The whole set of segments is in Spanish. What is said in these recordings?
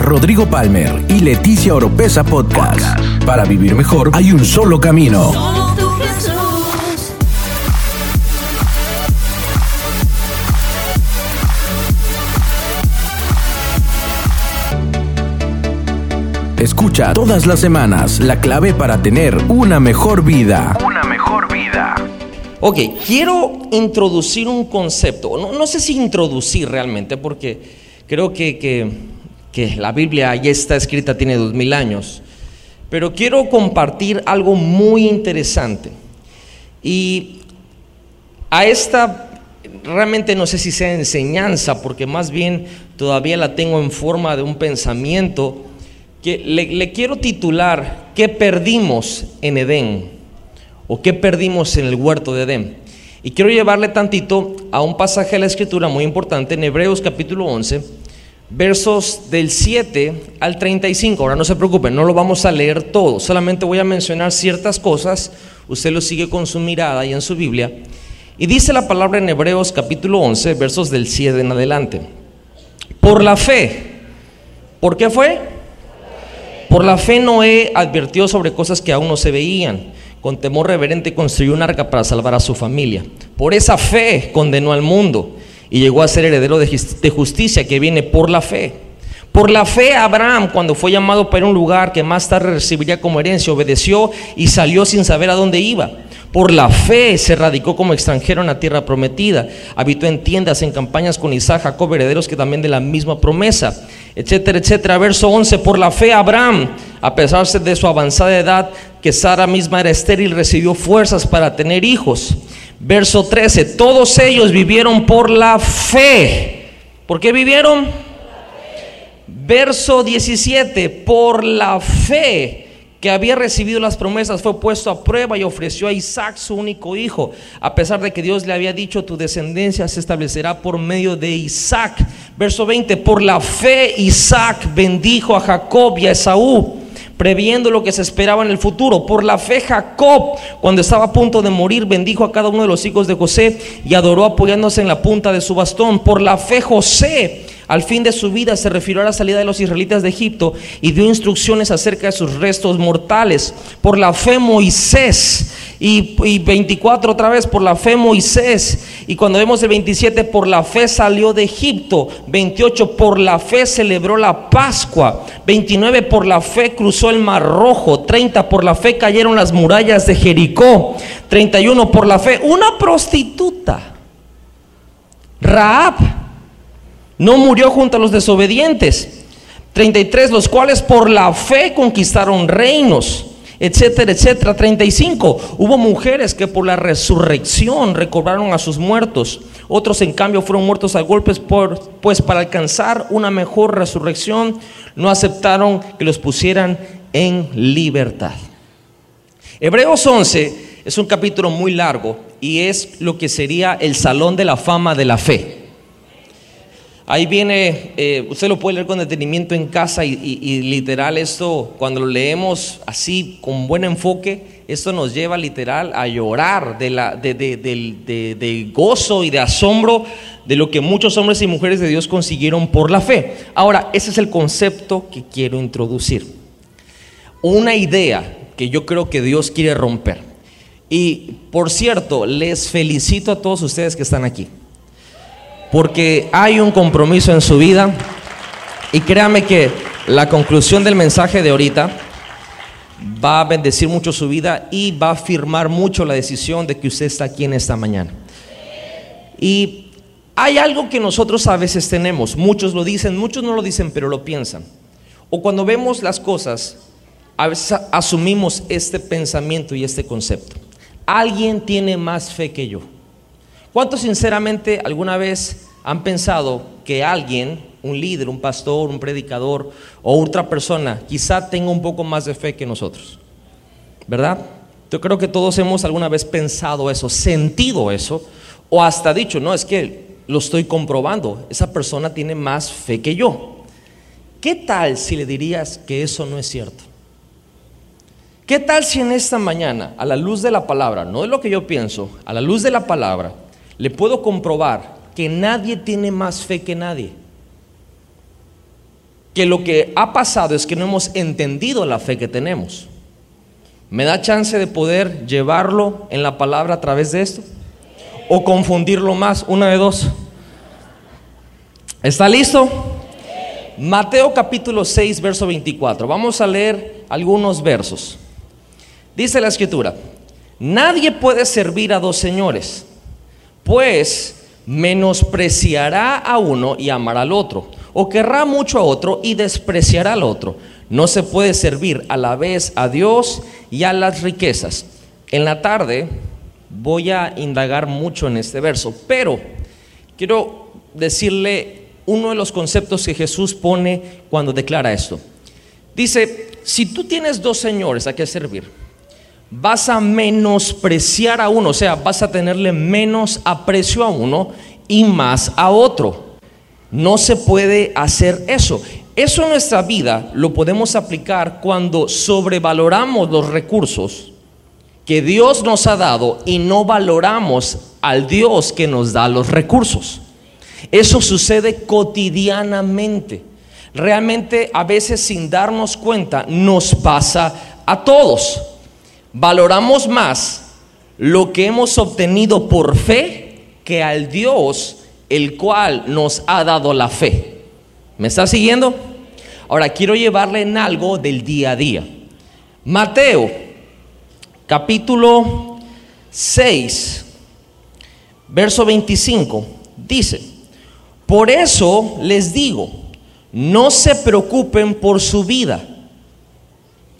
Rodrigo Palmer y Leticia Oropesa Podcast. Para vivir mejor hay un solo camino. Escucha todas las semanas la clave para tener una mejor vida. Una mejor vida. Ok, quiero introducir un concepto. No, sé si introducir realmente, porque creo que- que la Biblia ya está escrita, tiene dos mil años. Pero quiero compartir algo muy interesante. Y a esta realmente no sé si sea enseñanza, porque más bien todavía la tengo en forma de un pensamiento que le, le quiero titular ¿Qué perdimos en Edén? ¿O qué perdimos en el huerto de Edén? Y quiero llevarle tantito a un pasaje de la escritura muy importante en Hebreos capítulo 11, versos del 7 al 35. Ahora no se preocupen, no lo vamos a leer todo, solamente voy a mencionar ciertas cosas, usted lo sigue con su mirada y en su Biblia. Y dice la palabra en Hebreos capítulo 11, versos del 7 en adelante. Por la fe. ¿Por qué fue? Por la fe Noé advirtió sobre cosas que aún no se veían. Con temor reverente construyó un arca para salvar a su familia. Por esa fe condenó al mundo y llegó a ser heredero de jus- de justicia que viene por la fe. Por la fe Abraham, cuando fue llamado para un lugar que más tarde recibiría como herencia, obedeció y salió sin saber a dónde iba. Por la fe se radicó como extranjero en la tierra prometida. Habitó en tiendas, en campañas con Isaac, Jacob, herederos que también de la misma promesa, etcétera, etcétera. Verso 11. Por la fe Abraham, a pesar de su avanzada edad, que Sara misma era estéril, recibió fuerzas para tener hijos. Verso 13. Todos ellos vivieron por la fe. ¿Por qué vivieron? Verso 17, por la fe que había recibido las promesas fue puesto a prueba y ofreció a Isaac su único hijo, a pesar de que Dios le había dicho, tu descendencia se establecerá por medio de Isaac. Verso 20, por la fe Isaac bendijo a Jacob y a Esaú previendo lo que se esperaba en el futuro. Por la fe Jacob, cuando estaba a punto de morir, bendijo a cada uno de los hijos de José y adoró apoyándose en la punta de su bastón. Por la fe José, al fin de su vida, se refirió a la salida de los israelitas de Egipto y dio instrucciones acerca de sus restos mortales. Por la fe Moisés. Y, y 24 otra vez, por la fe Moisés. Y cuando vemos el 27, por la fe salió de Egipto. 28, por la fe celebró la Pascua. 29, por la fe cruzó el Mar Rojo. 30, por la fe cayeron las murallas de Jericó. 31, por la fe, una prostituta. Raab no murió junto a los desobedientes. 33, los cuales por la fe conquistaron reinos, etcétera, etcétera. 35, hubo mujeres que por la resurrección recobraron a sus muertos. Otros, en cambio, fueron muertos a golpes, por, pues para alcanzar una mejor resurrección, no aceptaron que los pusieran en libertad. Hebreos 11 es un capítulo muy largo y es lo que sería el salón de la fama de la fe. Ahí viene, eh, usted lo puede leer con detenimiento en casa y, literal esto, cuando lo leemos así con buen enfoque, esto nos lleva literal a llorar de, la, de, de- de gozo y de asombro de lo que muchos hombres y mujeres de Dios consiguieron por la fe. Ahora, ese es el concepto que quiero introducir. Una idea que yo creo que Dios quiere romper. Y por cierto, les felicito a todos ustedes que están aquí porque hay un compromiso en su vida y créame que la conclusión del mensaje de ahorita va a bendecir mucho su vida y va a firmar mucho la decisión de que usted está aquí en esta mañana. Y hay algo que nosotros a veces tenemos, muchos lo dicen, muchos no lo dicen, pero lo piensan. O cuando vemos las cosas, a veces asumimos este pensamiento y este concepto. Alguien tiene más fe que yo. ¿Cuántos sinceramente alguna vez han pensado que alguien, un líder, un pastor, un predicador o otra persona, quizá tenga un poco más de fe que nosotros? ¿Verdad? Yo creo que todos hemos alguna vez pensado eso, sentido eso, o hasta dicho, no, es que lo estoy comprobando, esa persona tiene más fe que yo. ¿Qué tal si le dirías que eso no es cierto? ¿Qué tal si en esta mañana, a la luz de la palabra, no de lo que yo pienso, a la luz de la palabra, le puedo comprobar que nadie tiene más fe que nadie? que lo que ha pasado es que no hemos entendido la fe que tenemos. ¿Me da chance de poder llevarlo en la palabra a través de esto? ¿O confundirlo más? Una de dos. ¿Está listo? Mateo capítulo 6, verso 24. Vamos a leer algunos versos. Dice la escritura, nadie puede servir a dos señores, pues menospreciará a uno y amará al otro, o querrá mucho a otro y despreciará al otro. No se puede servir a la vez a Dios y a las riquezas. En la tarde voy a indagar mucho en este verso, pero quiero decirle uno de los conceptos que Jesús pone cuando declara esto. Dice, si tú tienes dos señores a qué servir, vas a menospreciar a uno, o sea, vas a tenerle menos aprecio a uno y más a otro. No se puede hacer eso. Eso en nuestra vida lo podemos aplicar cuando sobrevaloramos los recursos que Dios nos ha dado y no valoramos al Dios que nos da los recursos. Eso sucede cotidianamente. Realmente a veces sin darnos cuenta nos pasa a todos. Valoramos más lo que hemos obtenido por fe que al Dios el cual nos ha dado la fe. ¿Me está siguiendo? Ahora quiero llevarle en algo del día a día. Mateo, capítulo 6, verso 25, dice, por eso les digo, no se preocupen por su vida.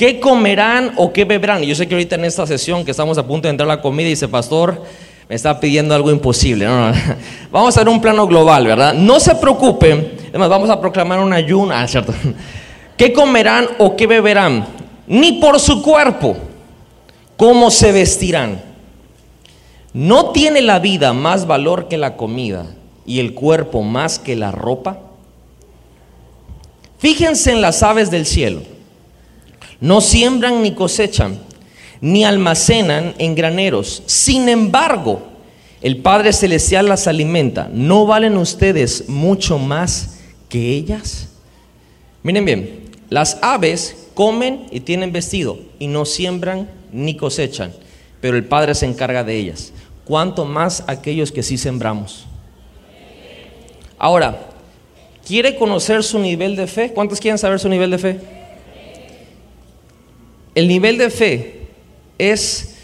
¿Qué comerán o qué beberán? Yo sé que ahorita en esta sesión que estamos a punto de entrar a la comida dice, pastor, me está pidiendo algo imposible. Vamos a ver un plano global, ¿verdad? No se preocupen. Además, vamos a proclamar un ayuno. Ah, cierto. ¿Qué comerán o qué beberán? Ni por su cuerpo. ¿Cómo se vestirán? ¿No tiene la vida más valor que la comida y el cuerpo más que la ropa? Fíjense en las aves del cielo. No siembran ni cosechan ni almacenan en graneros. Sin embargo, el Padre Celestial las alimenta. ¿No valen ustedes mucho más que ellas? Miren bien, las aves comen y tienen vestido y no siembran ni cosechan, pero el Padre se encarga de ellas. ¿Cuánto más aquellos que sí sembramos? Ahora, ¿quiere conocer su nivel de fe? ¿Cuántos quieren saber su nivel de fe? El nivel de fe es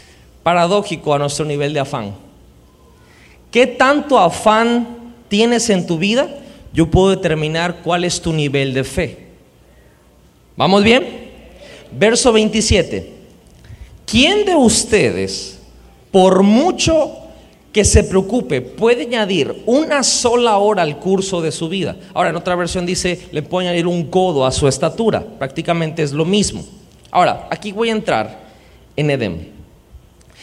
paradójico a nuestro nivel de afán. ¿Qué tanto afán tienes en tu vida? Yo puedo determinar cuál es tu nivel de fe. ¿Vamos bien? Verso 27. ¿Quién de ustedes, por mucho que se preocupe, puede añadir una sola hora al curso de su vida? Ahora, en otra versión dice, le puede añadir un codo a su estatura. Prácticamente es lo mismo. Ahora, aquí voy a entrar en Edén.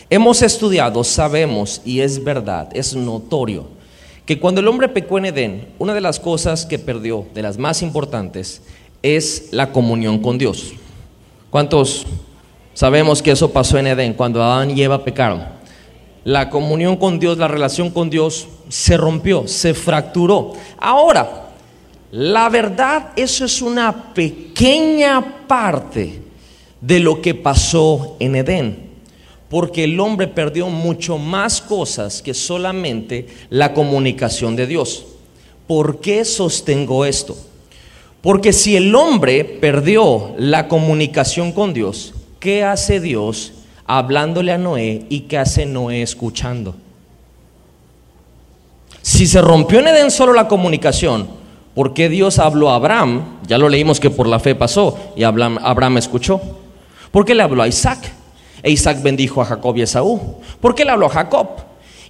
Hemos estudiado, sabemos y es verdad, es notorio, que cuando el hombre pecó en Edén, una de las cosas que perdió, de las más importantes, es la comunión con Dios. ¿Cuántos sabemos que eso pasó en Edén cuando Adán y Eva pecaron? La comunión con Dios, la relación con Dios se rompió, se fracturó. Ahora, la verdad, eso es una pequeña parte de lo que pasó en Edén. Porque el hombre perdió mucho más cosas que solamente la comunicación de Dios. ¿Por qué sostengo esto? Porque si el hombre perdió la comunicación con Dios, ¿qué hace Dios hablándole a Noé y qué hace Noé escuchando? Si se rompió en Edén solo la comunicación, ¿por qué Dios habló a Abraham? Ya lo leímos que por la fe pasó y Abraham, Abraham escuchó. ¿Por qué le habló a Isaac? E Isaac bendijo a Jacob y a Esaú. ¿Por qué le habló a Jacob?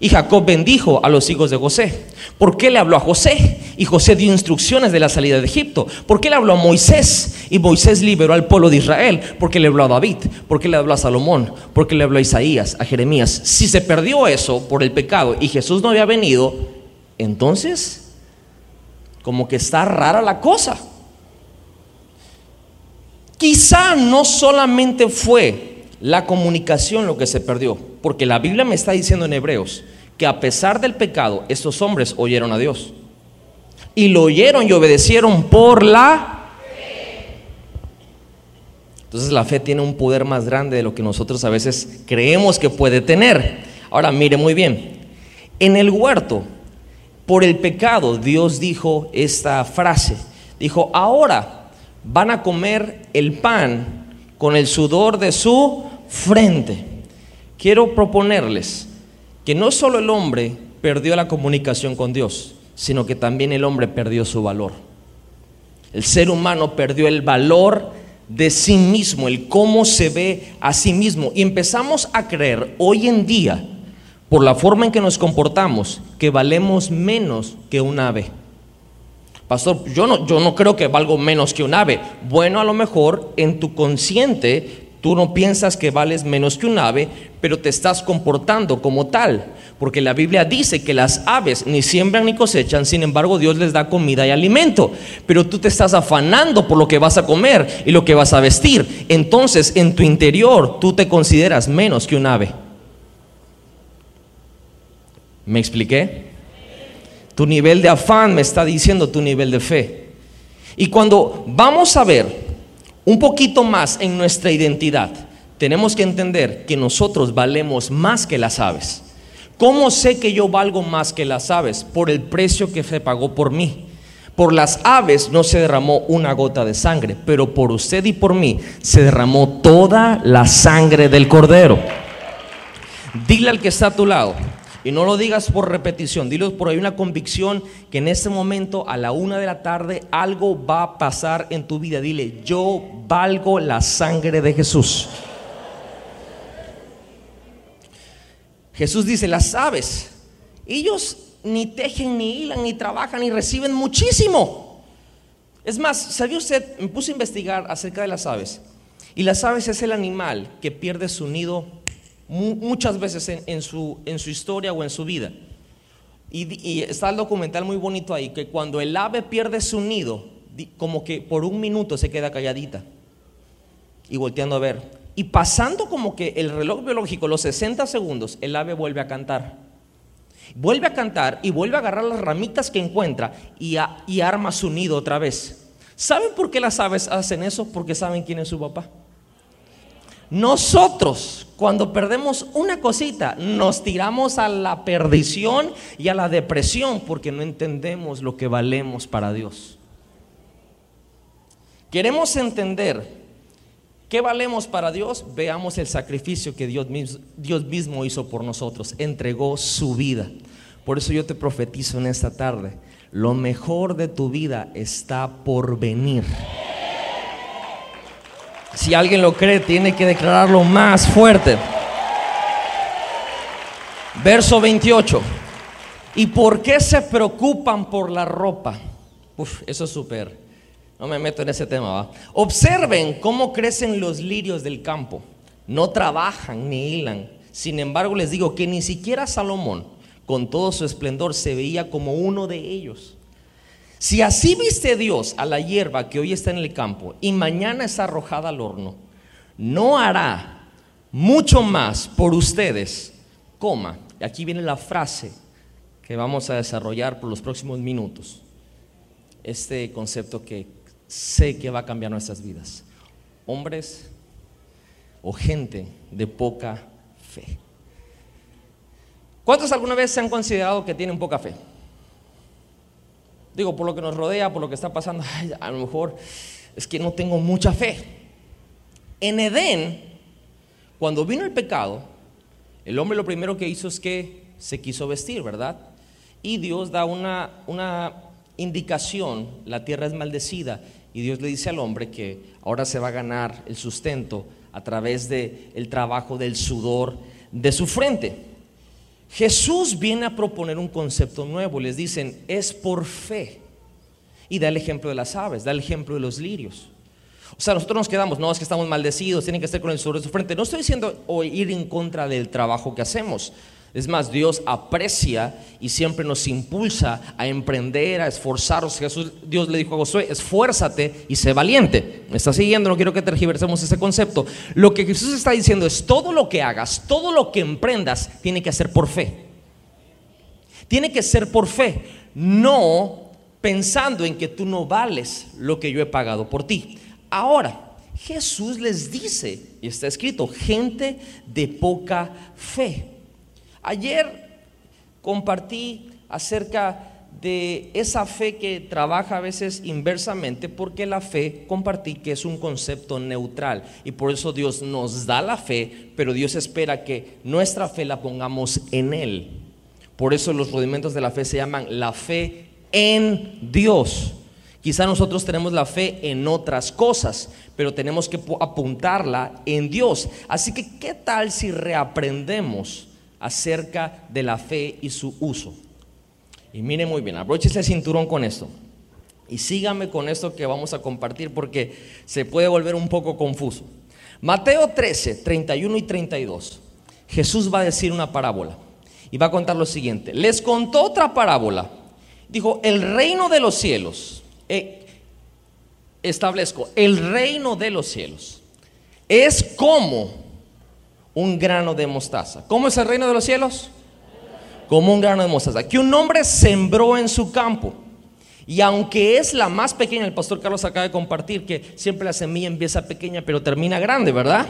Y Jacob bendijo a los hijos de José. ¿Por qué le habló a José? Y José dio instrucciones de la salida de Egipto. ¿Por qué le habló a Moisés? Y Moisés liberó al pueblo de Israel. ¿Por qué le habló a David? ¿Por qué le habló a Salomón? ¿Por qué le habló a Isaías, a Jeremías? Si se perdió eso por el pecado y Jesús no había venido, entonces como que está rara la cosa. Quizá no solamente fue la comunicación lo que se perdió, porque la Biblia me está diciendo en Hebreos que a pesar del pecado, estos hombres oyeron a Dios. Y lo oyeron y obedecieron por la Entonces la fe tiene un poder más grande de lo que nosotros a veces creemos que puede tener. Ahora mire muy bien, en el huerto, por el pecado, Dios dijo esta frase. Dijo, ahora van a comer el pan con el sudor de su frente. Quiero proponerles que no solo el hombre perdió la comunicación con Dios, sino que también el hombre perdió su valor. El ser humano perdió el valor de sí mismo, el cómo se ve a sí mismo. Y empezamos a creer hoy en día, por la forma en que nos comportamos, que valemos menos que un ave. Pastor, yo no, yo no creo que valgo menos que un ave. Bueno, a lo mejor en tu consciente Tú no piensas que vales menos que un ave, pero te estás comportando como tal. Porque la Biblia dice que las aves ni siembran ni cosechan, sin embargo Dios les da comida y alimento. Pero tú te estás afanando por lo que vas a comer y lo que vas a vestir. Entonces en tu interior tú te consideras menos que un ave. ¿Me expliqué? Tu nivel de afán me está diciendo tu nivel de fe. Y cuando vamos a ver un poquito más en nuestra identidad, tenemos que entender que nosotros valemos más que las aves. ¿Cómo sé que yo valgo más que las aves? Por el precio que se pagó por mí. Por las aves no se derramó una gota de sangre, pero por usted y por mí se derramó toda la sangre del cordero. Dile al que está a tu lado, y no lo digas por repetición, dilo por ahí una convicción que en este momento a la una de la tarde algo va a pasar en tu vida. Dile, yo valgo la sangre de Jesús. Jesús dice, las aves, ellos ni tejen, ni hilan, ni trabajan, ni reciben muchísimo. Es más, ¿sabía usted? Me puse a investigar acerca de las aves. Y las aves es el animal que pierde su nido muchas veces en, su, en su historia o en su vida. Y, está el documental muy bonito ahí, que cuando el ave pierde su nido, como que por un minuto se queda calladita y volteando a ver. Y pasando como que el reloj biológico, los 60 segundos, el ave vuelve a cantar. Vuelve a cantar y vuelve a agarrar las ramitas que encuentra y, y arma su nido otra vez. ¿Saben por qué las aves hacen eso? Porque saben quién es su papá. Nosotros, cuando perdemos una cosita, nos tiramos a la perdición y a la depresión porque no entendemos lo que valemos para Dios. Queremos entender qué valemos para Dios, veamos el sacrificio que Dios mismo, Dios mismo hizo por nosotros, entregó su vida. Por eso yo te profetizo en esta tarde, lo mejor de tu vida está por venir. Si alguien lo cree, tiene que declararlo más fuerte. Verso 28. ¿Y por qué se preocupan por la ropa? Uf, eso es súper. No me meto en ese tema. Observen cómo crecen los lirios del campo. No trabajan ni hilan. Sin embargo, les digo que ni siquiera Salomón, con todo su esplendor, se veía como uno de ellos. Si así viste Dios a la hierba que hoy está en el campo y mañana es arrojada al horno, no hará mucho más por ustedes, coma. Aquí viene la frase que vamos a desarrollar por los próximos minutos. Este concepto que sé que va a cambiar nuestras vidas. Hombres o gente de poca fe. ¿Cuántos alguna vez se han considerado que tienen poca fe? Digo, por lo que nos rodea, por lo que está pasando, a lo mejor es que no tengo mucha fe. En Edén, cuando vino el pecado, el hombre lo primero que hizo es que se quiso vestir, ¿verdad? Y Dios da una, una indicación, la tierra es maldecida, y Dios le dice al hombre que ahora se va a ganar el sustento a través del el trabajo del sudor de su frente. Jesús viene a proponer un concepto nuevo. Les dicen, es por fe. Y da el ejemplo de las aves, da el ejemplo de los lirios. O sea, nosotros nos quedamos, no es que estamos maldecidos, tienen que estar con el sobre su frente. No estoy diciendo o ir en contra del trabajo que hacemos. Es más, Dios aprecia y siempre nos impulsa a emprender, a esforzarnos. Jesús, Dios le dijo a Josué, esfuérzate y sé valiente. ¿Me está siguiendo? No quiero que tergiversemos ese concepto. Lo que Jesús está diciendo es, todo lo que hagas, todo lo que emprendas, tiene que ser por fe. Tiene que ser por fe, no pensando en que tú no vales lo que yo he pagado por ti. Ahora, Jesús les dice, y está escrito, gente de poca fe. Ayer compartí acerca de esa fe que trabaja a veces inversamente, porque la fe, compartí que es un concepto neutral y por eso Dios nos da la fe, pero Dios espera que nuestra fe la pongamos en Él. Por eso los rudimentos de la fe se llaman la fe en Dios. Quizá nosotros tenemos la fe en otras cosas, pero tenemos que apuntarla en Dios. Así que, ¿qué tal si reaprendemos acerca de la fe y su uso? Y mire muy bien, abróchese el cinturón con esto. Y sígame con esto que vamos a compartir porque se puede volver un poco confuso. Mateo 13, 31 y 32. Jesús va a decir una parábola y va a contar lo siguiente. Les contó otra parábola. Dijo, el reino de los cielos, eh, establezco, el reino de los cielos es como un grano de mostaza. ¿Cómo es el reino de los cielos? como un grano de mostaza, que un hombre sembró en su campo. Y aunque es la más pequeña, el pastor Carlos acaba de compartir que siempre la semilla empieza pequeña pero termina grande, ¿verdad?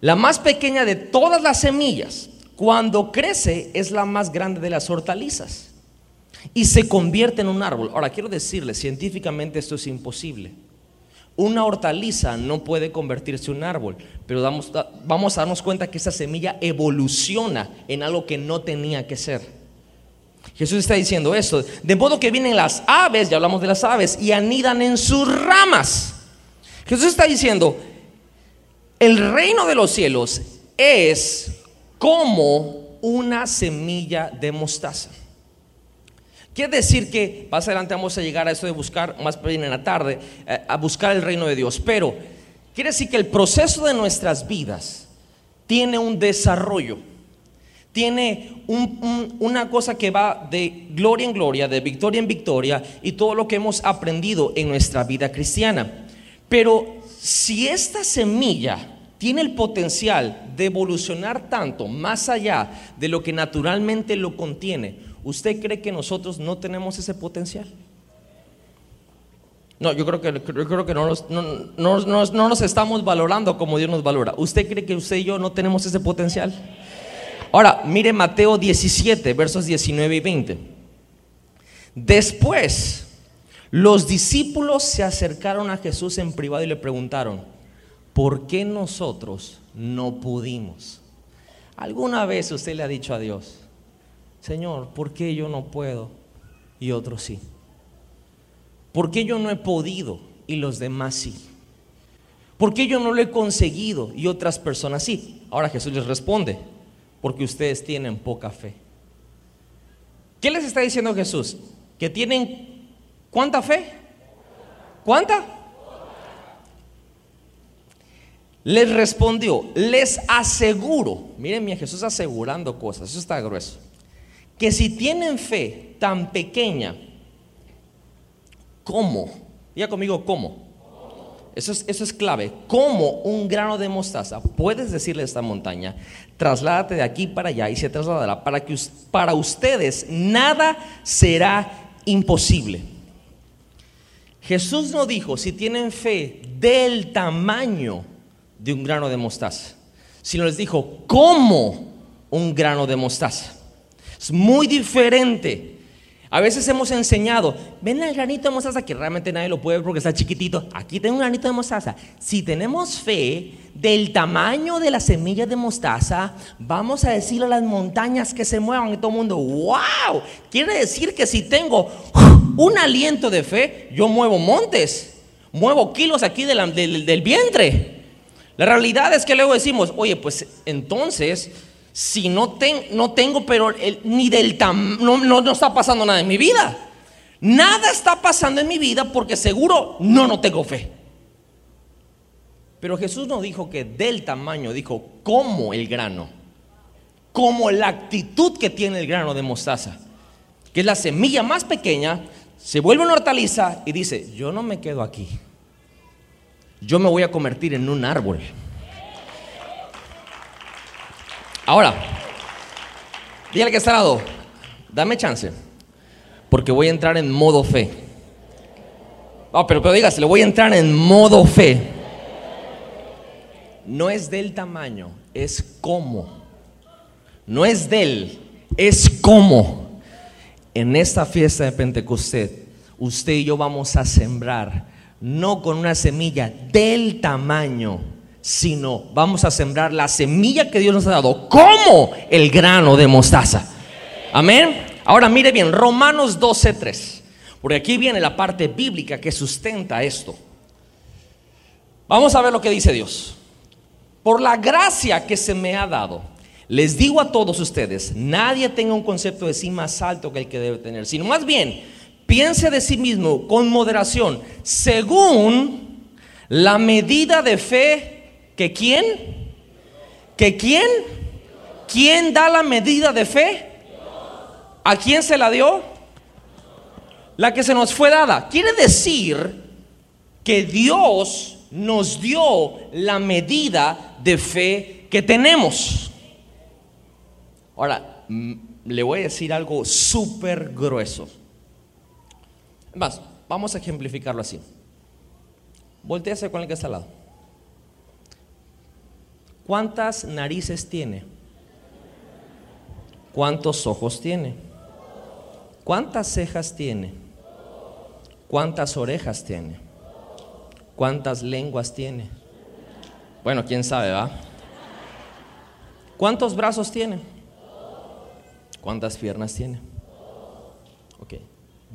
La más pequeña de todas las semillas, cuando crece, es la más grande de las hortalizas y se convierte en un árbol. Ahora, quiero decirle, científicamente esto es imposible. Una hortaliza no puede convertirse en un árbol, pero vamos a darnos cuenta que esa semilla evoluciona en algo que no tenía que ser. Jesús está diciendo eso. De modo que vienen las aves, ya hablamos de las aves, y anidan en sus ramas. Jesús está diciendo, el reino de los cielos es como una semilla de mostaza. Quiere decir que más adelante vamos a llegar a eso de buscar, más bien en la tarde, eh, a buscar el reino de Dios. Pero quiere decir que el proceso de nuestras vidas tiene un desarrollo, tiene una cosa que va de gloria en gloria, de victoria en victoria, y todo lo que hemos aprendido en nuestra vida cristiana. Pero si esta semilla tiene el potencial de evolucionar tanto más allá de lo que naturalmente lo contiene, ¿Usted cree que nosotros no tenemos ese potencial? No, yo creo que, creo que no, nos, no, nos estamos valorando como Dios nos valora. ¿Usted cree que usted y yo no tenemos ese potencial? Ahora, mire Mateo 17, versos 19 y 20. Después, los discípulos se acercaron a Jesús en privado y le preguntaron, ¿por qué nosotros no pudimos? ¿Alguna vez usted le ha dicho a Dios, Señor, ¿por qué yo no puedo y otros sí? ¿Por qué yo no he podido y los demás sí? ¿Por qué yo no lo he conseguido y otras personas sí? Ahora Jesús les responde, porque ustedes tienen poca fe. ¿Qué les está diciendo Jesús? Que tienen cuánta fe? ¿Cuánta? Les respondió, les aseguro, miren, mi Jesús asegurando cosas, eso está grueso que si tienen fe tan pequeña, ¿cómo? Diga conmigo, ¿cómo? Eso es, eso es clave. ¿Cómo un grano de mostaza puedes decirle a esta montaña, trasládate de aquí para allá y se trasladará para que para ustedes nada será imposible? Jesús no dijo si tienen fe del tamaño de un grano de mostaza, sino les dijo, ¿cómo un grano de mostaza? Es muy diferente. A veces hemos enseñado, ven el granito de mostaza, que realmente nadie lo puede ver porque está chiquitito. Aquí tengo un granito de mostaza. Si tenemos fe del tamaño de la semilla de mostaza, vamos a decirle a las montañas que se muevan y todo el mundo, wow. Quiere decir que si tengo un aliento de fe, yo muevo montes, muevo kilos aquí del, del vientre. La realidad es que luego decimos, oye, pues entonces si no, no tengo, pero ni del no, no, está pasando nada en mi vida. Nada está pasando en mi vida porque seguro no, no tengo fe. Pero Jesús no dijo que del tamaño, dijo como el grano, como la actitud que tiene el grano de mostaza, que es la semilla más pequeña, se vuelve una hortaliza y dice, yo no me quedo aquí, yo me voy a convertir en un árbol. Ahora, dígale que está al lado, dame chance, porque voy a entrar en modo fe. Ah, pero, pero dígase, le voy a entrar en modo fe. no es del tamaño, es cómo. No es del, es cómo. En esta fiesta de Pentecostés, usted y yo vamos a sembrar, no con una semilla del tamaño, sino vamos a sembrar la semilla que Dios nos ha dado, como el grano de mostaza. Amén. Ahora mire bien, Romanos 12:3. Porque aquí viene la parte bíblica que sustenta esto. Vamos a ver lo que dice Dios. Por la gracia que se me ha dado, les digo a todos ustedes, nadie tenga un concepto de sí más alto que el que debe tener, sino más bien, piense de sí mismo con moderación, según la medida de fe quién, que quién, quién da la medida de fe, a quién se la dio, la que se nos fue dada. Quiere decir que Dios nos dio la medida de fe que tenemos. Ahora, mm, le voy a decir algo súper grueso. Más, vamos a ejemplificarlo así. Voltease con el que está al lado. ¿Cuántas narices tiene? ¿Cuántos ojos tiene? ¿Cuántas cejas tiene? ¿Cuántas orejas tiene? ¿Cuántas lenguas tiene? Bueno, quién sabe, ¿va? ¿Cuántos brazos tiene? ¿Cuántas piernas tiene? Ok.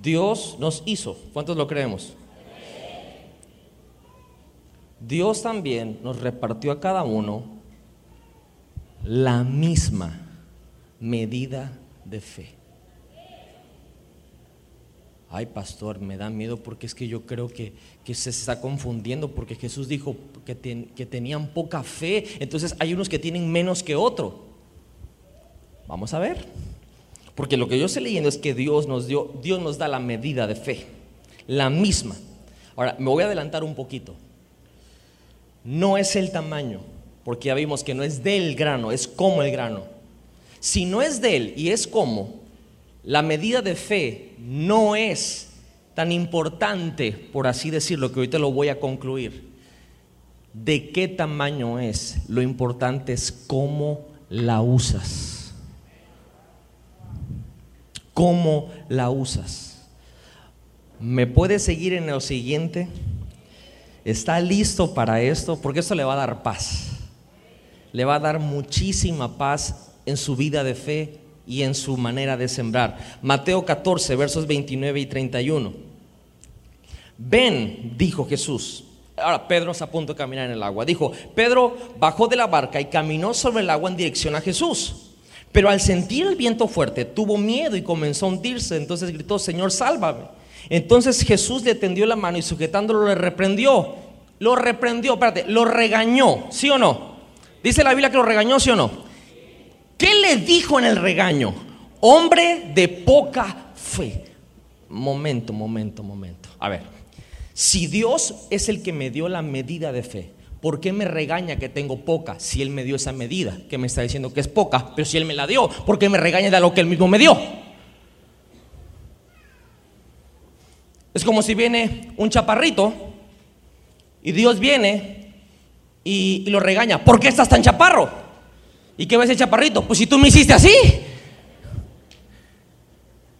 Dios nos hizo. ¿Cuántos lo creemos? Dios también nos repartió a cada uno la misma medida de fe. Ay, pastor, me da miedo porque es que yo creo que, se está confundiendo porque Jesús dijo que, que tenían poca fe. Entonces hay unos que tienen menos que otro. Vamos a ver. Porque lo que yo estoy leyendo es que Dios nos dio, Dios nos da la medida de fe, la misma. Ahora, me voy a adelantar un poquito. No es el tamaño, porque ya vimos que no es del grano, es como el grano. Si no es de él y es como, la medida de fe no es tan importante, por así decirlo, que ahorita lo voy a concluir. ¿De qué tamaño es? Lo importante es cómo la usas. ¿Cómo la usas? ¿Me puede seguir en lo siguiente? ¿Está listo para esto? Porque esto le va a dar paz. Le va a dar muchísima paz en su vida de fe y en su manera de sembrar. Mateo 14, versos 29 y 31. Ven, dijo Jesús. Ahora Pedro se a punto de caminar en el agua. Dijo, Pedro bajó de la barca y caminó sobre el agua en dirección a Jesús. Pero al sentir el viento fuerte, tuvo miedo y comenzó a hundirse. Entonces gritó, Señor, sálvame. Entonces Jesús le tendió la mano y sujetándolo le reprendió. Lo reprendió, espérate, lo regañó, ¿sí o no? Dice la Biblia que lo regañó, ¿sí o no? ¿Qué le dijo en el regaño? Hombre de poca fe. Momento, momento, momento. A ver, si Dios es el que me dio la medida de fe, ¿por qué me regaña que tengo poca si Él me dio esa medida? Que me está diciendo que es poca, pero si Él me la dio, ¿por qué me regaña de lo que Él mismo me dio? Es como si viene un chaparrito y Dios viene y, lo regaña. ¿Por qué estás tan chaparro? ¿Y qué va ese chaparrito? Pues si tú me hiciste así.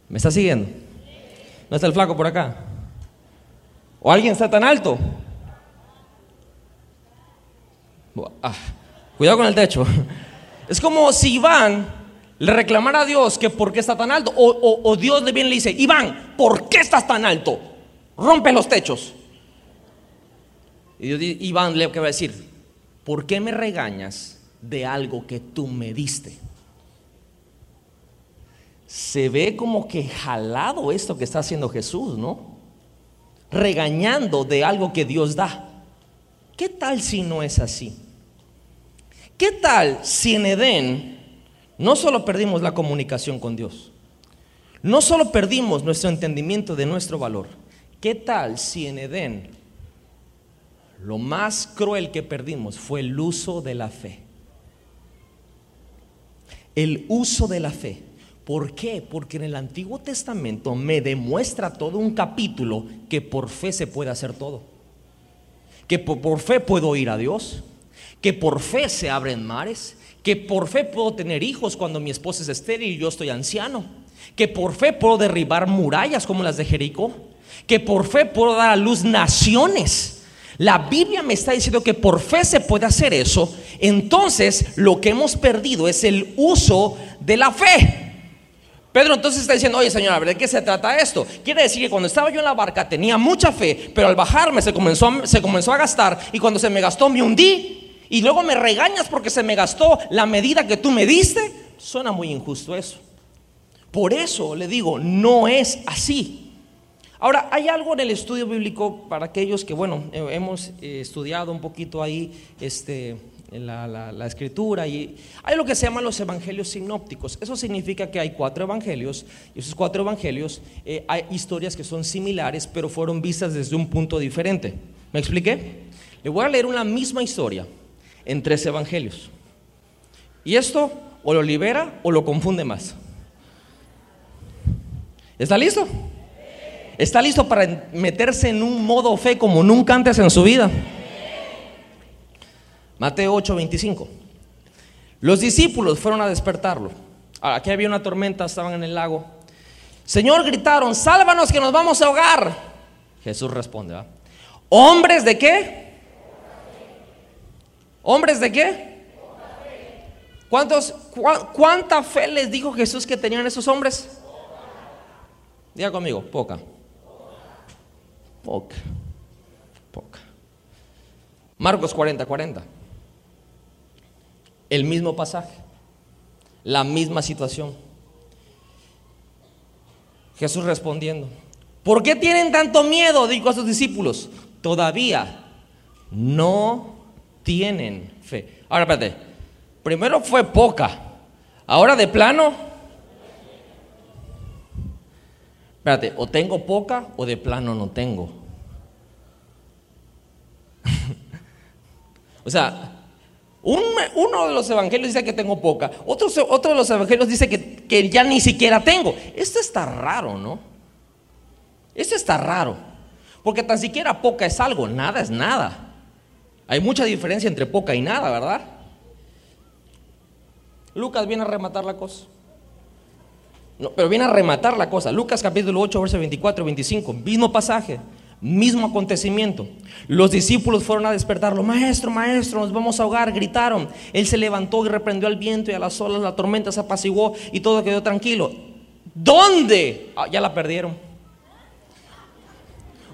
¿Me está siguiendo? ¿No está el flaco por acá? ¿O alguien está tan alto? Ah, cuidado con el techo. Es como si Iván le reclamara a Dios que por qué está tan alto. O, Dios le viene y le dice, Iván, ¿por qué estás tan alto? Rompe los techos. Y Iván le va a decir, ¿por qué me regañas de algo que tú me diste. Se ve como que jalado esto que está haciendo Jesús, ¿no? Regañando de algo que Dios da. ¿Qué tal si no es así? ¿Qué tal si en Edén no solo perdimos la comunicación con Dios? No solo perdimos nuestro entendimiento de nuestro valor. ¿Qué tal si en Edén lo más cruel que perdimos fue el uso de la fe? el uso de la fe. ¿Por qué? Porque en el Antiguo Testamento me demuestra todo un capítulo que por fe se puede hacer todo. Que por, fe puedo ir a Dios. que por fe se abren mares, que por fe puedo tener hijos cuando mi esposa es estéril y yo estoy anciano, que por fe puedo derribar murallas como las de Jericó, que por fe puedo dar a luz naciones. La Biblia me está diciendo que por fe se puede hacer eso. Entonces, lo que hemos perdido es el uso de la fe. Pedro entonces está diciendo, oye Señor, a ver, ¿de qué se trata esto? Quiere decir que cuando estaba yo en la barca tenía mucha fe, pero al bajarme se comenzó, se comenzó a gastar y cuando se me gastó me hundí y luego me regañas porque se me gastó la medida que tú me diste. Suena muy injusto eso. Por eso le digo, no es así. Ahora, hay algo en el estudio bíblico para aquellos que, bueno, eh, hemos eh, estudiado un poquito ahí este, la, la, escritura y hay lo que se llaman los evangelios sinópticos. Eso significa que hay cuatro evangelios y esos cuatro evangelios eh, hay historias que son similares pero fueron vistas desde un punto diferente. ¿Me expliqué? Le voy a leer una misma historia en tres evangelios. Y esto o lo libera o lo confunde más. ¿Está listo? ¿Está listo para meterse en un modo fe como nunca antes en su vida? Mateo 8:25. Los discípulos fueron a despertarlo. Aquí había una tormenta, estaban en el lago. Señor, gritaron, sálvanos que nos vamos a ahogar. Jesús responde, ¿hombres de qué? ¿Hombres de qué? ¿Cuántos, ¿Cuánta fe les dijo Jesús que tenían esos hombres? Diga conmigo, poca. Poca. Poca. Marcos 40, 40. El mismo pasaje, la misma situación. Jesús respondiendo, ¿por qué tienen tanto miedo? Dijo a sus discípulos, todavía no tienen fe. Ahora, espérate, primero fue poca, ahora de plano, espérate, o tengo poca o de plano no tengo. o sea, uno de los evangelios dice que tengo poca, otro, otro de los evangelios dice que, que ya ni siquiera tengo. Esto está raro, ¿no? Esto está raro, porque tan siquiera poca es algo, nada es nada. Hay mucha diferencia entre poca y nada, ¿verdad? Lucas viene a rematar la cosa. Pero viene a rematar la cosa. Lucas capítulo 8, verso 24 25, mismo pasaje. Mismo acontecimiento. Los discípulos fueron a despertarlo. Maestro, maestro, nos vamos a ahogar. Gritaron. Él se levantó y reprendió al viento y a las olas. La tormenta se apaciguó y todo quedó tranquilo. ¿Dónde? Ah, ya la perdieron.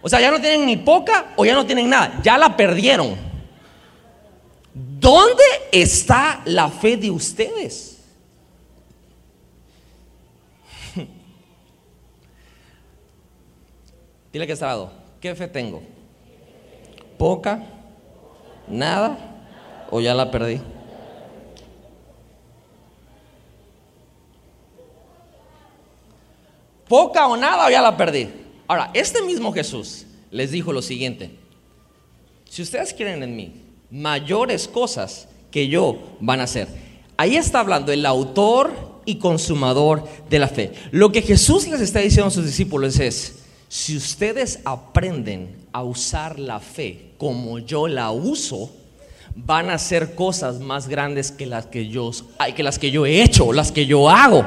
O sea, ya no tienen ni poca o ya no tienen nada. Ya la perdieron. ¿Dónde está la fe de ustedes? Dile que está. ¿Qué fe tengo? ¿Poca? ¿Nada? ¿O ya la perdí? ¿Poca o nada o ya la perdí? Ahora, este mismo Jesús les dijo lo siguiente. Si ustedes quieren en mí mayores cosas que yo van a hacer. Ahí está hablando el autor y consumador de la fe. Lo que Jesús les está diciendo a sus discípulos es, si ustedes aprenden a usar la fe como yo la uso, van a hacer cosas más grandes que las que yo, que las que yo he hecho, las que yo hago.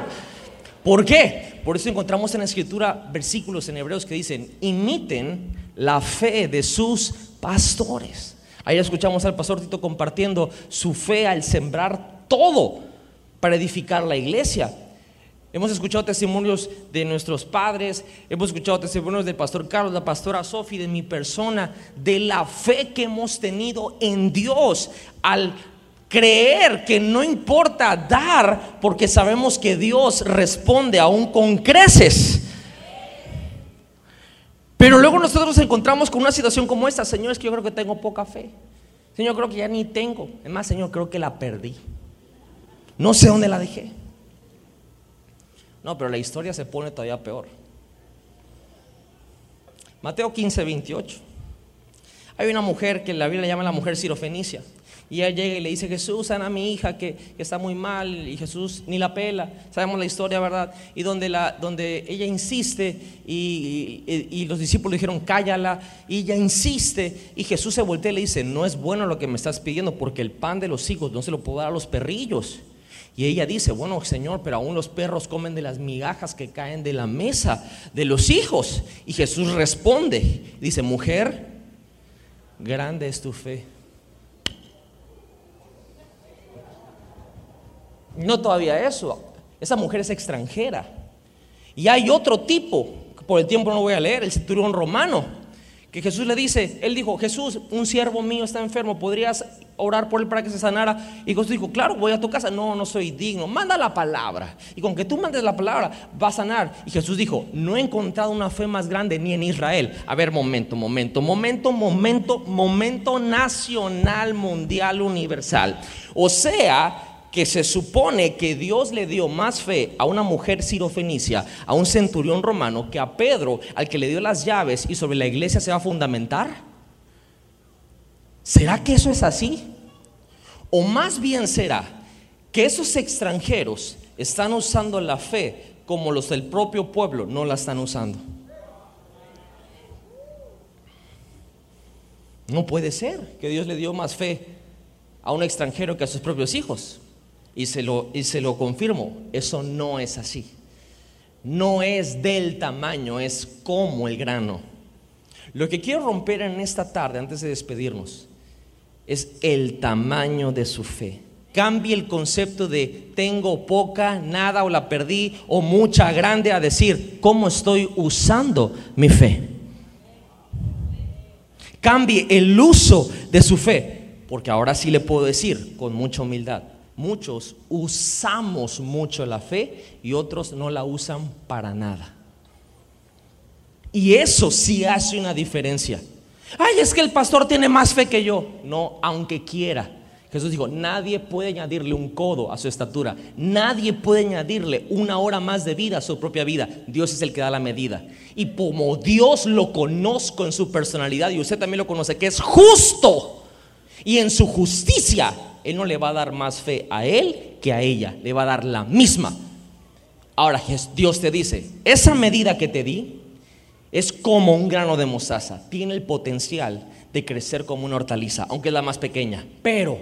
¿Por qué? Por eso encontramos en la escritura versículos en hebreos que dicen, imiten la fe de sus pastores. Ahí escuchamos al pastor Tito compartiendo su fe al sembrar todo para edificar la iglesia. Hemos escuchado testimonios de nuestros padres, hemos escuchado testimonios del pastor Carlos, la pastora Sofi, de mi persona, de la fe que hemos tenido en Dios al creer que no importa dar porque sabemos que Dios responde aún con creces. Pero luego nosotros nos encontramos con una situación como esta, Señor, es que yo creo que tengo poca fe. Señor, creo que ya ni tengo. Es más, Señor, creo que la perdí. No sé dónde la dejé. No, pero la historia se pone todavía peor. Mateo 15, 28. Hay una mujer que la Biblia llama la mujer sirofenicia. Y ella llega y le dice, Jesús, sana a mi hija que, está muy mal. Y Jesús ni la pela. Sabemos la historia, ¿verdad? Y donde, la, donde ella insiste y, y- y los discípulos dijeron, cállala. Y ella insiste. Y Jesús se voltea y le dice, no es bueno lo que me estás pidiendo porque el pan de los hijos no se lo puedo dar a los perrillos. Y ella dice, bueno, Señor, pero aún los perros comen de las migajas que caen de la mesa de los hijos. Y Jesús responde, dice, mujer, grande es tu fe. No todavía eso, esa mujer es extranjera. Y hay otro tipo, que por el tiempo no voy a leer, el centurión romano, que Jesús le dice, él dijo, Jesús, un siervo mío está enfermo, ¿podrías orar por él para que se sanara? Y Jesús dijo, claro, voy a tu casa, no, no soy digno, manda la palabra. Y con que tú mandes la palabra, va a sanar. Y Jesús dijo, no he encontrado una fe más grande ni en Israel. A ver, momento, momento, momento, momento, momento nacional, mundial, universal. O sea, que se supone que Dios le dio más fe a una mujer sirofenicia, a un centurión romano, que a Pedro, al que le dio las llaves y sobre la iglesia se va a fundamentar? ¿Será que eso es así? O más bien será que esos extranjeros están usando la fe como los del propio pueblo no la están usando. No puede ser que Dios le dio más fe a un extranjero que a sus propios hijos. Y se lo, y se lo confirmo, eso no es así. No es del tamaño, es como el grano. Lo que quiero romper en esta tarde, antes de despedirnos, es el tamaño de su fe. Cambie el concepto de tengo poca, nada o la perdí o mucha, grande a decir cómo estoy usando mi fe. Cambie el uso de su fe, porque ahora sí le puedo decir con mucha humildad, muchos usamos mucho la fe y otros no la usan para nada. Y eso sí hace una diferencia. Ay, es que el pastor tiene más fe que yo. No, aunque quiera. Jesús dijo, nadie puede añadirle un codo a su estatura. Nadie puede añadirle una hora más de vida a su propia vida. Dios es el que da la medida. Y como Dios lo conozco en su personalidad y usted también lo conoce, que es justo. Y en su justicia, Él no le va a dar más fe a Él que a ella. Le va a dar la misma. Ahora Dios te dice, esa medida que te di es como un grano de mostaza. Tiene el potencial de crecer como una hortaliza, aunque es la más pequeña. Pero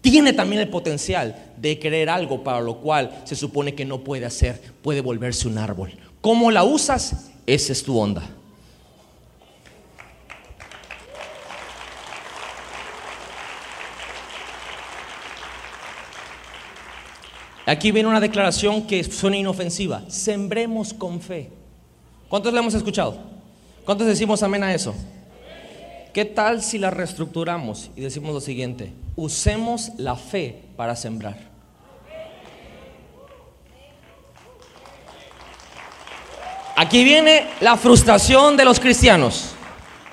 tiene también el potencial de creer algo para lo cual se supone que no puede hacer. Puede volverse un árbol. ¿Cómo la usas? Esa es tu onda. Aquí viene una declaración que suena inofensiva. Sembremos con fe. ¿Cuántos le hemos escuchado? ¿Cuántos decimos amén a eso? ¿Qué tal si la reestructuramos y decimos lo siguiente? Usemos la fe para sembrar. Aquí viene la frustración de los cristianos.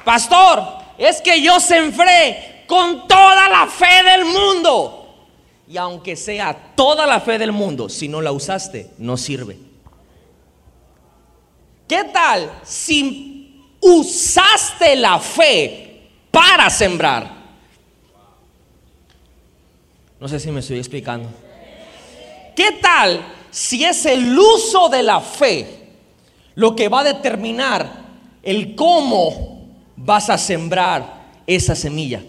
Pastor, es que yo sembré con toda la fe del mundo. Y aunque sea toda la fe del mundo, si no la usaste, no sirve. ¿Qué tal si usaste la fe para sembrar? No sé si me estoy explicando. ¿Qué tal si es el uso de la fe lo que va a determinar el cómo vas a sembrar esa semilla?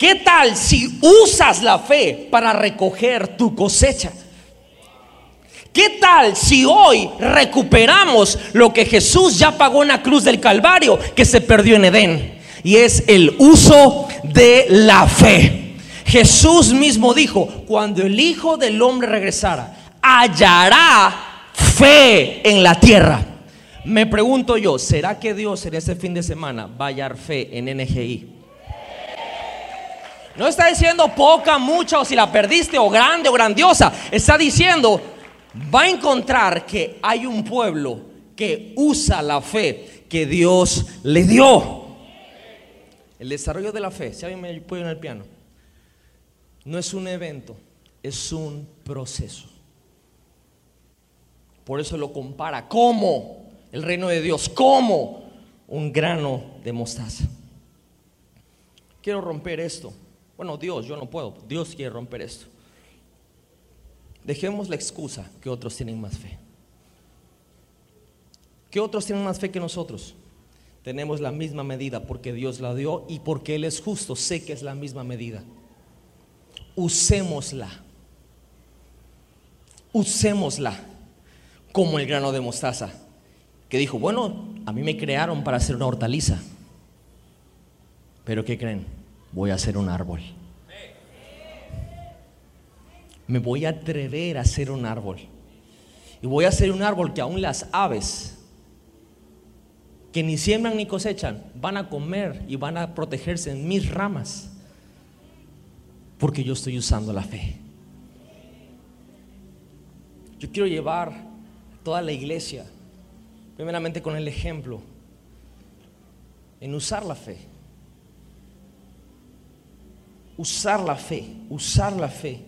¿Qué tal si usas la fe para recoger tu cosecha? ¿Qué tal si hoy recuperamos lo que Jesús ya pagó en la cruz del Calvario que se perdió en Edén? Y es el uso de la fe. Jesús mismo dijo, cuando el Hijo del Hombre regresara, hallará fe en la tierra. Me pregunto yo, ¿será que Dios en este fin de semana va a hallar fe en NGI? No está diciendo poca, mucha o si la perdiste o grande o grandiosa. Está diciendo, va a encontrar que hay un pueblo que usa la fe que Dios le dio. El desarrollo de la fe, si alguien me puede en el piano, no es un evento, es un proceso. Por eso lo compara como el reino de Dios, como un grano de mostaza. Quiero romper esto Bueno, Dios, yo no puedo. Dios quiere romper esto. Dejemos la excusa que otros tienen más fe. ¿Qué otros tienen más fe que nosotros? Tenemos la misma medida porque Dios la dio y porque Él es justo. Sé que es la misma medida. Usémosla. Usémosla como el grano de mostaza. Que dijo, bueno, a mí me crearon para hacer una hortaliza. Pero ¿qué creen? Voy a hacer un árbol. Me voy a atrever a hacer un árbol. Y voy a hacer un árbol que aún las aves que ni siembran ni cosechan, van a comer y van a protegerse en mis ramas, porque yo estoy usando la fe. Yo quiero llevar toda la iglesia, primeramente con el ejemplo, en usar la fe. Usar la fe, usar la fe.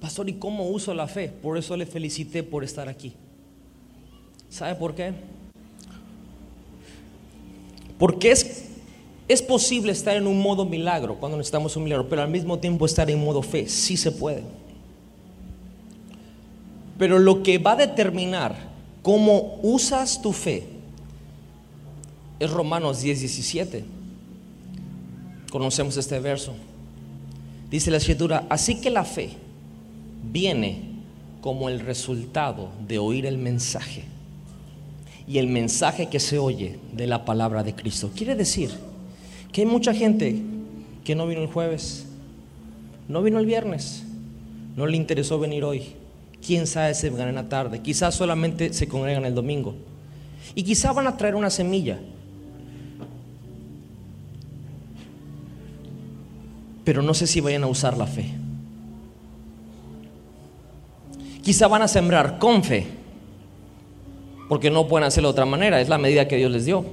Pastor, ¿y cómo uso la fe? Por eso le felicité por estar aquí. ¿Sabe por qué? Porque es, es posible estar en un modo milagro cuando necesitamos un milagro, pero al mismo tiempo estar en modo fe. Sí se puede. Pero lo que va a determinar cómo usas tu fe es Romanos 10, 17. Conocemos este verso. Dice la escritura, así que la fe viene como el resultado de oír el mensaje y el mensaje que se oye de la palabra de Cristo. Quiere decir que hay mucha gente que no vino el jueves, no vino el viernes, no le interesó venir hoy. Quién sabe si van en la tarde, quizás solamente se congregan el domingo. Y quizás van a traer una semilla. Pero no sé si vayan a usar la fe. Quizá van a sembrar con fe porque no pueden hacerlo de otra manera, es la medida que Dios les dio.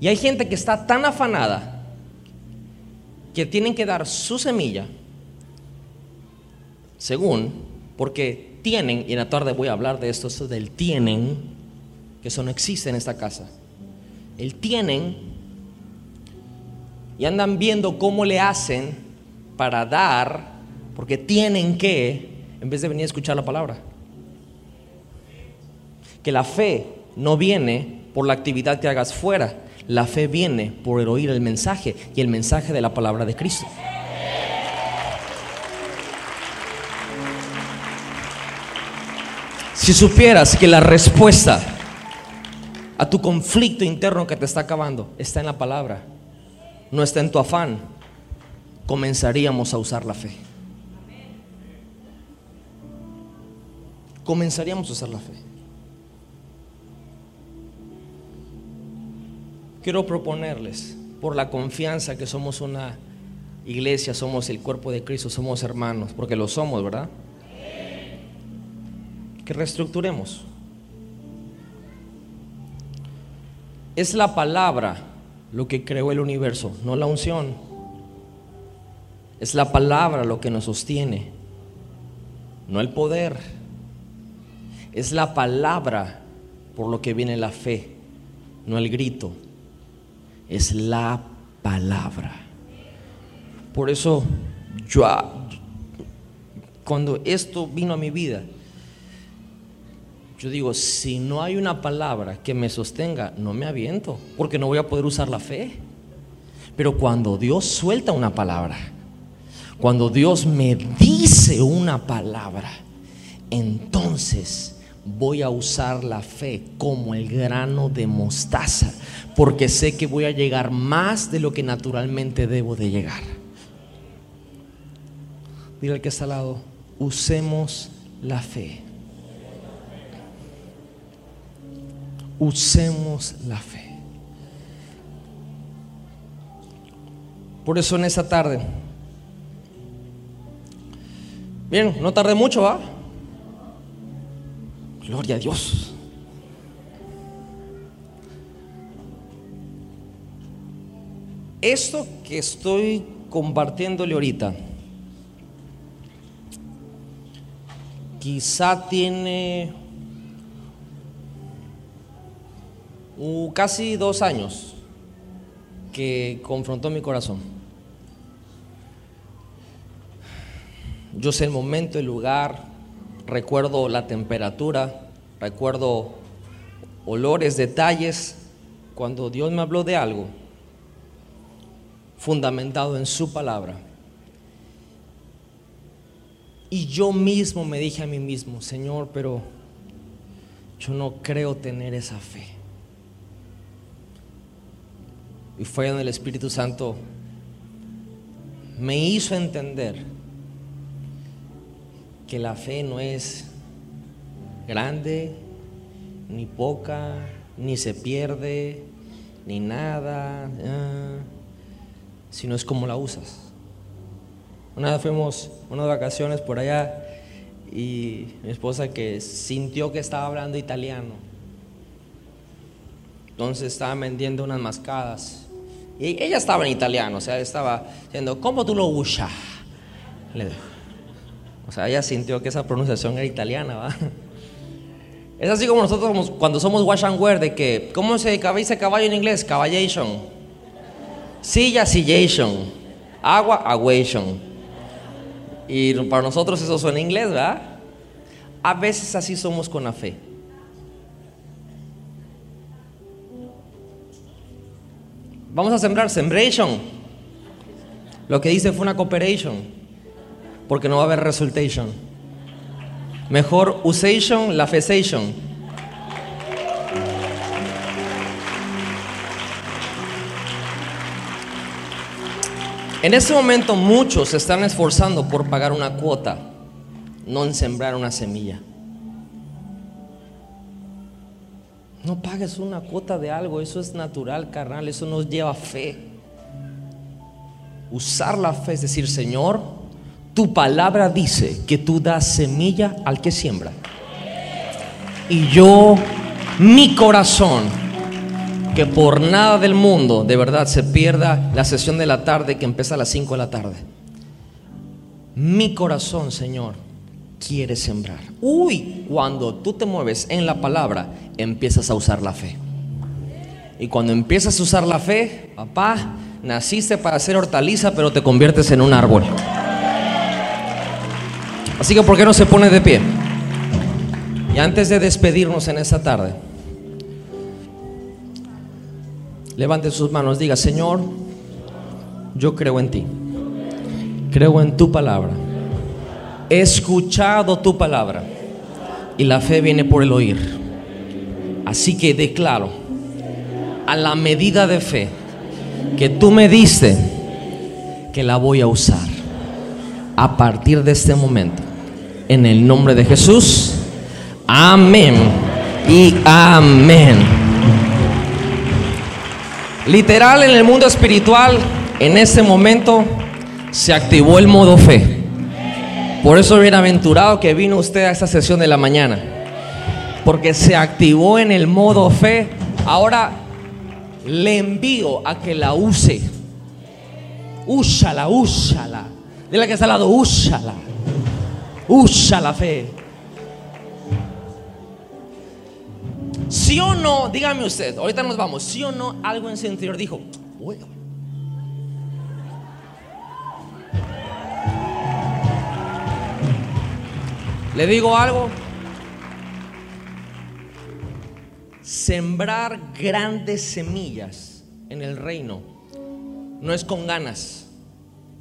Y hay gente que está tan afanada que tienen que dar su semilla, según, porque tienen, y en la tarde voy a hablar de esto, eso del tienen, que eso no existe en esta casa. El tienen, y andan viendo cómo le hacen para dar, porque tienen que, en vez de venir a escuchar la palabra que la fe no viene por la actividad que hagas fuera, la fe viene por el oír el mensaje y el mensaje de la palabra de Cristo. Si supieras que la respuesta a tu conflicto interno que te está acabando está en la palabra, no está en tu afán, comenzaríamos a usar la fe. Comenzaríamos a usar la fe. quiero proponerles, por la confianza que somos una iglesia, somos el cuerpo de Cristo, somos hermanos, porque lo somos, ¿verdad? Que reestructuremos. Es la palabra lo que creó el universo, no la unción. Es la palabra lo que nos sostiene, no el poder. Es la palabra por lo que viene la fe, no el grito es la palabra. Por eso yo, cuando esto vino a mi vida, yo digo, si no hay una palabra que me sostenga, no me aviento, porque no voy a poder usar la fe. Pero cuando Dios suelta una palabra, cuando Dios me dice una palabra, entonces voy a usar la fe como el grano de mostaza, porque sé que voy a llegar más de lo que naturalmente debo de llegar. Dile al que está al lado, usemos la fe. Usemos la fe. Por eso en esta tarde, bien, no tardé mucho, ¿va? Gloria a Dios. Esto que estoy compartiéndole ahorita, quizá tiene uh, casi dos años que confrontó mi corazón. Yo sé el momento, el lugar, recuerdo la temperatura, recuerdo olores, detalles, cuando Dios me habló de algo fundamentado en su palabra. Y yo mismo me dije a mí mismo, Señor, pero yo no creo tener esa fe. Y fue en el Espíritu Santo me hizo entender que la fe no es grande, ni poca, ni se pierde, ni nada, ah, sino es como la usas. Una vez fuimos unas vacaciones por allá y mi esposa que sintió que estaba hablando italiano. Entonces estaba vendiendo unas mascadas. Y ella estaba en italiano, o sea, estaba diciendo, ¿cómo tú lo usas? O sea, ella sintió que esa pronunciación era italiana, ¿va? Es así como nosotros cuando somos wash and wear, de que, ¿cómo se dice caballo en inglés? Caballation. Silla, sillation. Agua, aguation. Y para nosotros eso suena en inglés, ¿verdad? A veces así somos con la fe. Vamos a sembrar, sembration. Lo que dice fue una cooperation, porque no va a haber resultation. Mejor usation, la fesation. En este momento muchos se están esforzando por pagar una cuota, no en sembrar una semilla. No pagues una cuota de algo, eso es natural, carnal, eso nos lleva fe. Usar la fe es decir, Señor, tu palabra dice que tú das semilla al que siembra. Y yo, mi corazón, que por nada del mundo de verdad se pierda la sesión de la tarde que empieza a las 5 de la tarde. Mi corazón, Señor, quiere sembrar. Uy, cuando tú te mueves en la palabra, empiezas a usar la fe. Y cuando empiezas a usar la fe, papá, naciste para ser hortaliza, pero te conviertes en un árbol. Así que, ¿por qué no se pone de pie? Y antes de despedirnos en esta tarde, levante sus manos, diga, Señor, yo creo en ti, creo en tu palabra, he escuchado tu palabra y la fe viene por el oír. Así que declaro, a la medida de fe que tú me diste, que la voy a usar a partir de este momento. En el nombre de Jesús. Amén. Y amén. Literal en el mundo espiritual, en ese momento se activó el modo fe. Por eso bienaventurado que vino usted a esta sesión de la mañana. Porque se activó en el modo fe. Ahora le envío a que la use. Úsala, úsala. Dile que está al lado, úsala. Usa la fe. ¿Sí o no? Dígame usted, ahorita nos vamos. ¿Sí o no? Algo en su interior dijo, Le digo algo. Sembrar grandes semillas en el reino no es con ganas,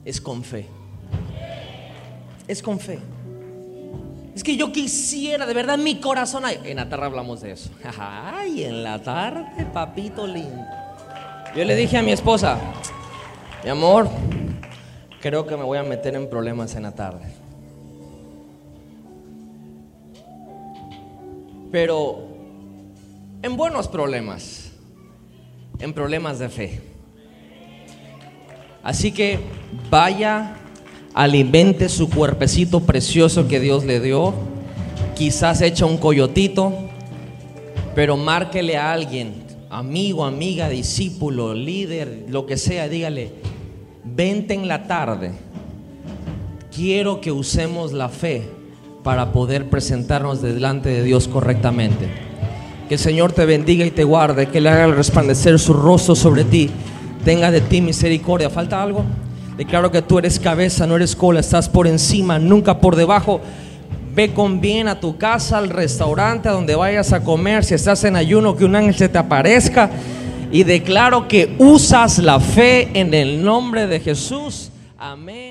es con fe. Es con fe. Es que yo quisiera, de verdad, mi corazón. En la tarde hablamos de eso. Ay, en la tarde, papito lindo. Yo le dije a mi esposa, mi amor, creo que me voy a meter en problemas en la tarde. Pero en buenos problemas, en problemas de fe. Así que vaya alimente su cuerpecito precioso que Dios le dio. Quizás echa un coyotito, pero márquele a alguien, amigo, amiga, discípulo, líder, lo que sea, dígale, vente en la tarde. Quiero que usemos la fe para poder presentarnos delante de Dios correctamente. Que el Señor te bendiga y te guarde, que le haga resplandecer su rostro sobre ti tenga de ti misericordia. ¿Falta algo? Declaro que tú eres cabeza, no eres cola, estás por encima, nunca por debajo. Ve con bien a tu casa, al restaurante, a donde vayas a comer. Si estás en ayuno, que un ángel se te aparezca. Y declaro que usas la fe en el nombre de Jesús. Amén